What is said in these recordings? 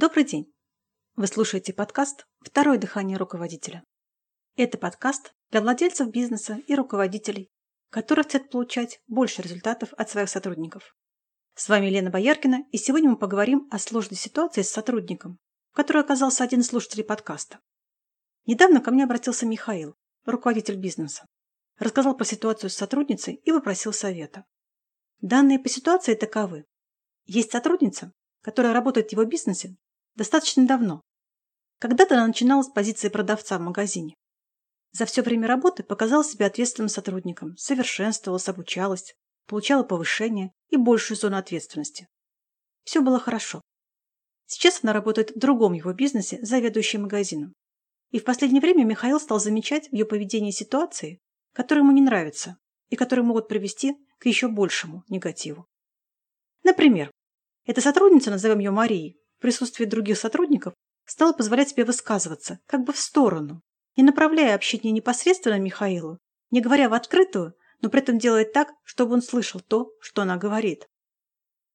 Добрый день! Вы слушаете подкаст «Второе дыхание руководителя». Это подкаст для владельцев бизнеса и руководителей, которые хотят получать больше результатов от своих сотрудников. С вами Лена Бояркина, и сегодня мы поговорим о сложной ситуации с сотрудником, в которой оказался один из слушателей подкаста. Недавно ко мне обратился Михаил, руководитель бизнеса. Рассказал про ситуацию с сотрудницей и попросил совета. Данные по ситуации таковы. Есть сотрудница, которая работает в его бизнесе достаточно давно. Когда-то она начинала с позиции продавца в магазине. За все время работы показала себя ответственным сотрудником, совершенствовалась, обучалась, получала повышение и большую зону ответственности. Все было хорошо. Сейчас она работает в другом его бизнесе, заведующей магазином. И в последнее время Михаил стал замечать в ее поведении ситуации, которые ему не нравятся и которые могут привести к еще большему негативу. Например, эта сотрудница, назовем ее Марией, в присутствии других сотрудников стала позволять себе высказываться, как бы в сторону, не направляя общение непосредственно Михаилу, не говоря в открытую, но при этом делает так, чтобы он слышал то, что она говорит.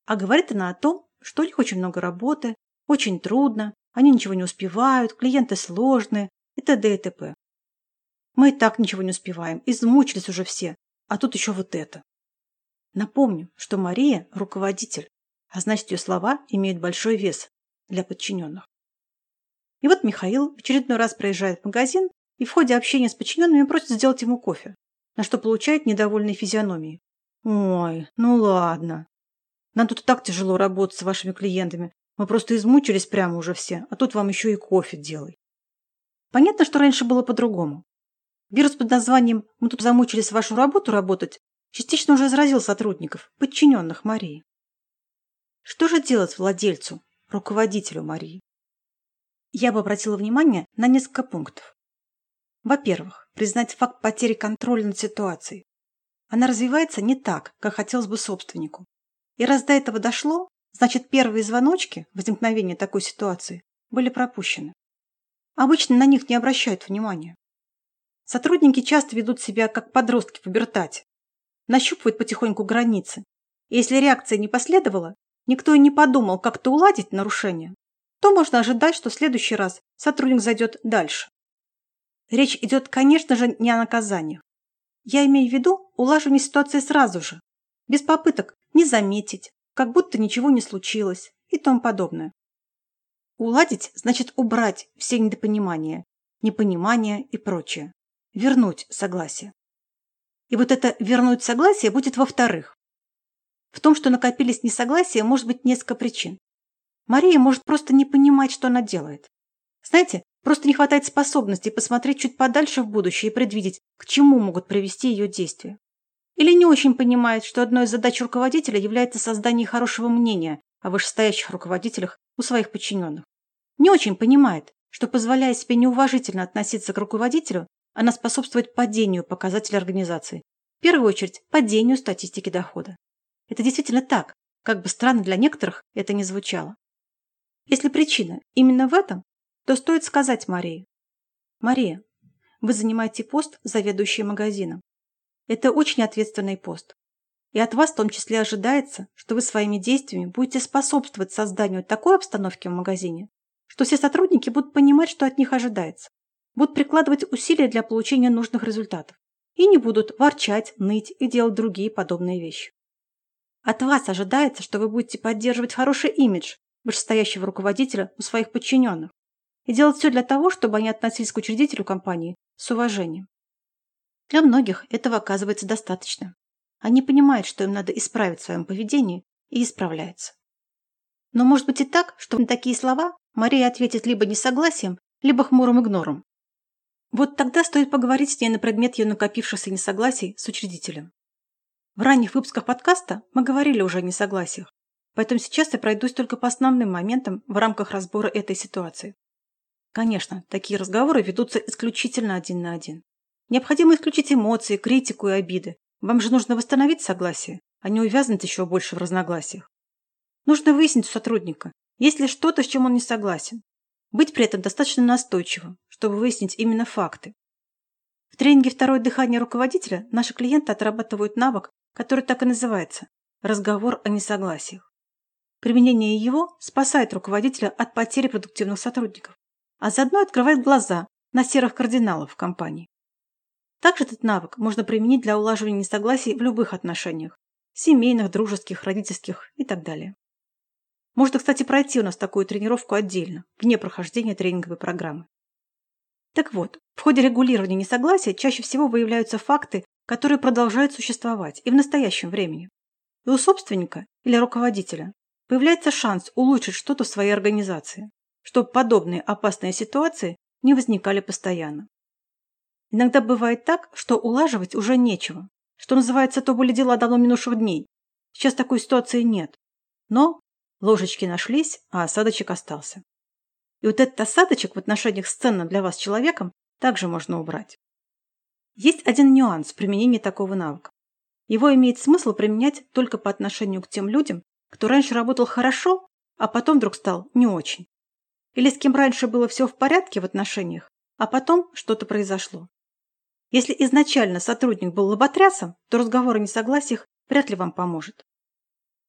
А говорит она о том, что у них очень много работы, очень трудно, они ничего не успевают, клиенты сложные и т.д. и т.п. Мы и так ничего не успеваем, измучились уже все, а тут еще вот это. Напомню, что Мария – руководитель, а значит, ее слова имеют большой вес для подчиненных. И вот Михаил в очередной раз проезжает в магазин и в ходе общения с подчиненными просит сделать ему кофе, на что получает недовольные физиономии. «Ой, ну ладно. Нам тут и так тяжело работать с вашими клиентами. Мы просто измучились прямо уже все, а тут вам еще и кофе делай». Понятно, что раньше было по-другому. Вирус под названием «Мы тут замучились вашу работу работать» частично уже заразил сотрудников, подчиненных Марии. Что же делать владельцу, руководителю Марии? Я бы обратила внимание на несколько пунктов. Во-первых, признать факт потери контроля над ситуацией. Она развивается не так, как хотелось бы собственнику. И раз до этого дошло, значит первые звоночки возникновения такой ситуации были пропущены. Обычно на них не обращают внимания. Сотрудники часто ведут себя как подростки в пубертате, нащупывают потихоньку границы. И если реакция не последовала, никто и не подумал как-то уладить нарушение, то можно ожидать, что в следующий раз сотрудник зайдет дальше. Речь идет, конечно же, не о наказаниях. Я имею в виду улаживание ситуации сразу же, без попыток не заметить, как будто ничего не случилось и тому подобное. Уладить значит убрать все недопонимания, непонимания и прочее. Вернуть согласие. И вот это «вернуть согласие» будет во-вторых. В том, что накопились несогласия, может быть несколько причин. Мария может просто не понимать, что она делает. Знаете, просто не хватает способности посмотреть чуть подальше в будущее и предвидеть, к чему могут привести ее действия. Или не очень понимает, что одной из задач руководителя является создание хорошего мнения о вышестоящих руководителях у своих подчиненных. Не очень понимает, что, позволяя себе неуважительно относиться к руководителю, она способствует падению показателей организации. В первую очередь, падению статистики дохода. Это действительно так, как бы странно для некоторых это не звучало. Если причина именно в этом, то стоит сказать Марии. Мария, вы занимаете пост заведующей магазином. Это очень ответственный пост. И от вас в том числе ожидается, что вы своими действиями будете способствовать созданию такой обстановки в магазине, что все сотрудники будут понимать, что от них ожидается, будут прикладывать усилия для получения нужных результатов и не будут ворчать, ныть и делать другие подобные вещи. От вас ожидается, что вы будете поддерживать хороший имидж вышестоящего руководителя у своих подчиненных и делать все для того, чтобы они относились к учредителю компании с уважением. Для многих этого оказывается достаточно. Они понимают, что им надо исправить в своем поведении, и исправляются. Но может быть и так, что на такие слова Мария ответит либо несогласием, либо хмурым игнором. Вот тогда стоит поговорить с ней на предмет ее накопившихся несогласий с учредителем. В ранних выпусках подкаста мы говорили уже о несогласиях, поэтому сейчас я пройдусь только по основным моментам в рамках разбора этой ситуации. Конечно, такие разговоры ведутся исключительно один на один. Необходимо исключить эмоции, критику и обиды. Вам же нужно восстановить согласие, а не увязнуть еще больше в разногласиях. Нужно выяснить у сотрудника, есть ли что-то, с чем он не согласен. Быть при этом достаточно настойчивым, чтобы выяснить именно факты. В тренинге «Второе дыхание руководителя» наши клиенты отрабатывают навык который так и называется – разговор о несогласиях. Применение его спасает руководителя от потери продуктивных сотрудников, а заодно открывает глаза на серых кардиналов в компании. Также этот навык можно применить для улаживания несогласий в любых отношениях – семейных, дружеских, родительских и так далее. Можно, кстати, пройти у нас такую тренировку отдельно, вне прохождения тренинговой программы. Так вот, в ходе регулирования несогласия чаще всего выявляются факты, которые продолжают существовать и в настоящем времени. И у собственника или руководителя появляется шанс улучшить что-то в своей организации, чтобы подобные опасные ситуации не возникали постоянно. Иногда бывает так, что улаживать уже нечего, что называется, то были дела давно минувших дней. Сейчас такой ситуации нет. Но ложечки нашлись, а осадочек остался. И вот этот осадочек в отношениях с ценным для вас человеком также можно убрать. Есть один нюанс в применении такого навыка. Его имеет смысл применять только по отношению к тем людям, кто раньше работал хорошо, а потом вдруг стал не очень. Или с кем раньше было все в порядке в отношениях, а потом что-то произошло. Если изначально сотрудник был лоботрясом, то разговор о несогласиях вряд ли вам поможет.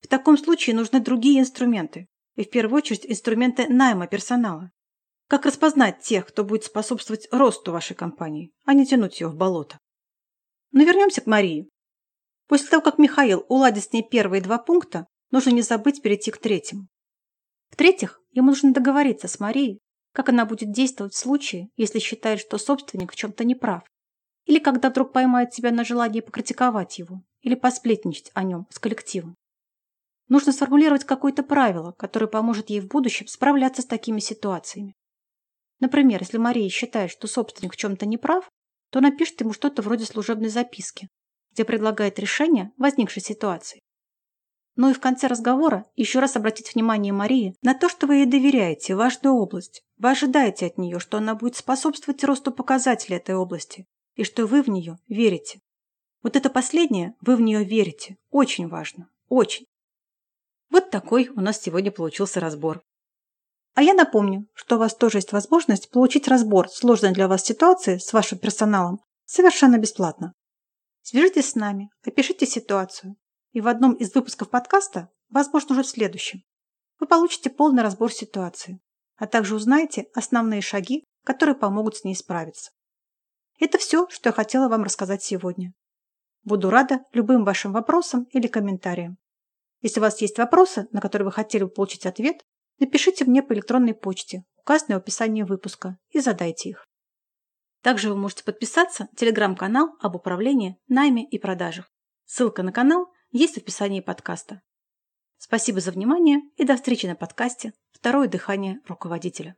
В таком случае нужны другие инструменты, и в первую очередь инструменты найма персонала. Как распознать тех, кто будет способствовать росту вашей компании, а не тянуть ее в болото? Но вернемся к Марии. После того, как Михаил уладит с ней первые два пункта, нужно не забыть перейти к третьему. В-третьих, ему нужно договориться с Марией, как она будет действовать в случае, если считает, что собственник в чем-то не прав, или когда вдруг поймает себя на желании покритиковать его или посплетничать о нем с коллективом. Нужно сформулировать какое-то правило, которое поможет ей в будущем справляться с такими ситуациями. Например, если Мария считает, что собственник в чем-то не прав, то напишет ему что-то вроде служебной записки, где предлагает решение возникшей ситуации. Ну и в конце разговора еще раз обратить внимание Марии на то, что вы ей доверяете, важную область. Вы ожидаете от нее, что она будет способствовать росту показателей этой области, и что вы в нее верите. Вот это последнее, вы в нее верите, очень важно, очень. Вот такой у нас сегодня получился разбор. А я напомню, что у вас тоже есть возможность получить разбор сложной для вас ситуации с вашим персоналом совершенно бесплатно. Свяжитесь с нами, опишите ситуацию, и в одном из выпусков подкаста, возможно, уже в следующем, вы получите полный разбор ситуации, а также узнаете основные шаги, которые помогут с ней справиться. Это все, что я хотела вам рассказать сегодня. Буду рада любым вашим вопросам или комментариям. Если у вас есть вопросы, на которые вы хотели бы получить ответ, напишите мне по электронной почте, указанной в описании выпуска, и задайте их. Также вы можете подписаться на телеграм-канал об управлении, найме и продажах. Ссылка на канал есть в описании подкаста. Спасибо за внимание и до встречи на подкасте «Второе дыхание руководителя».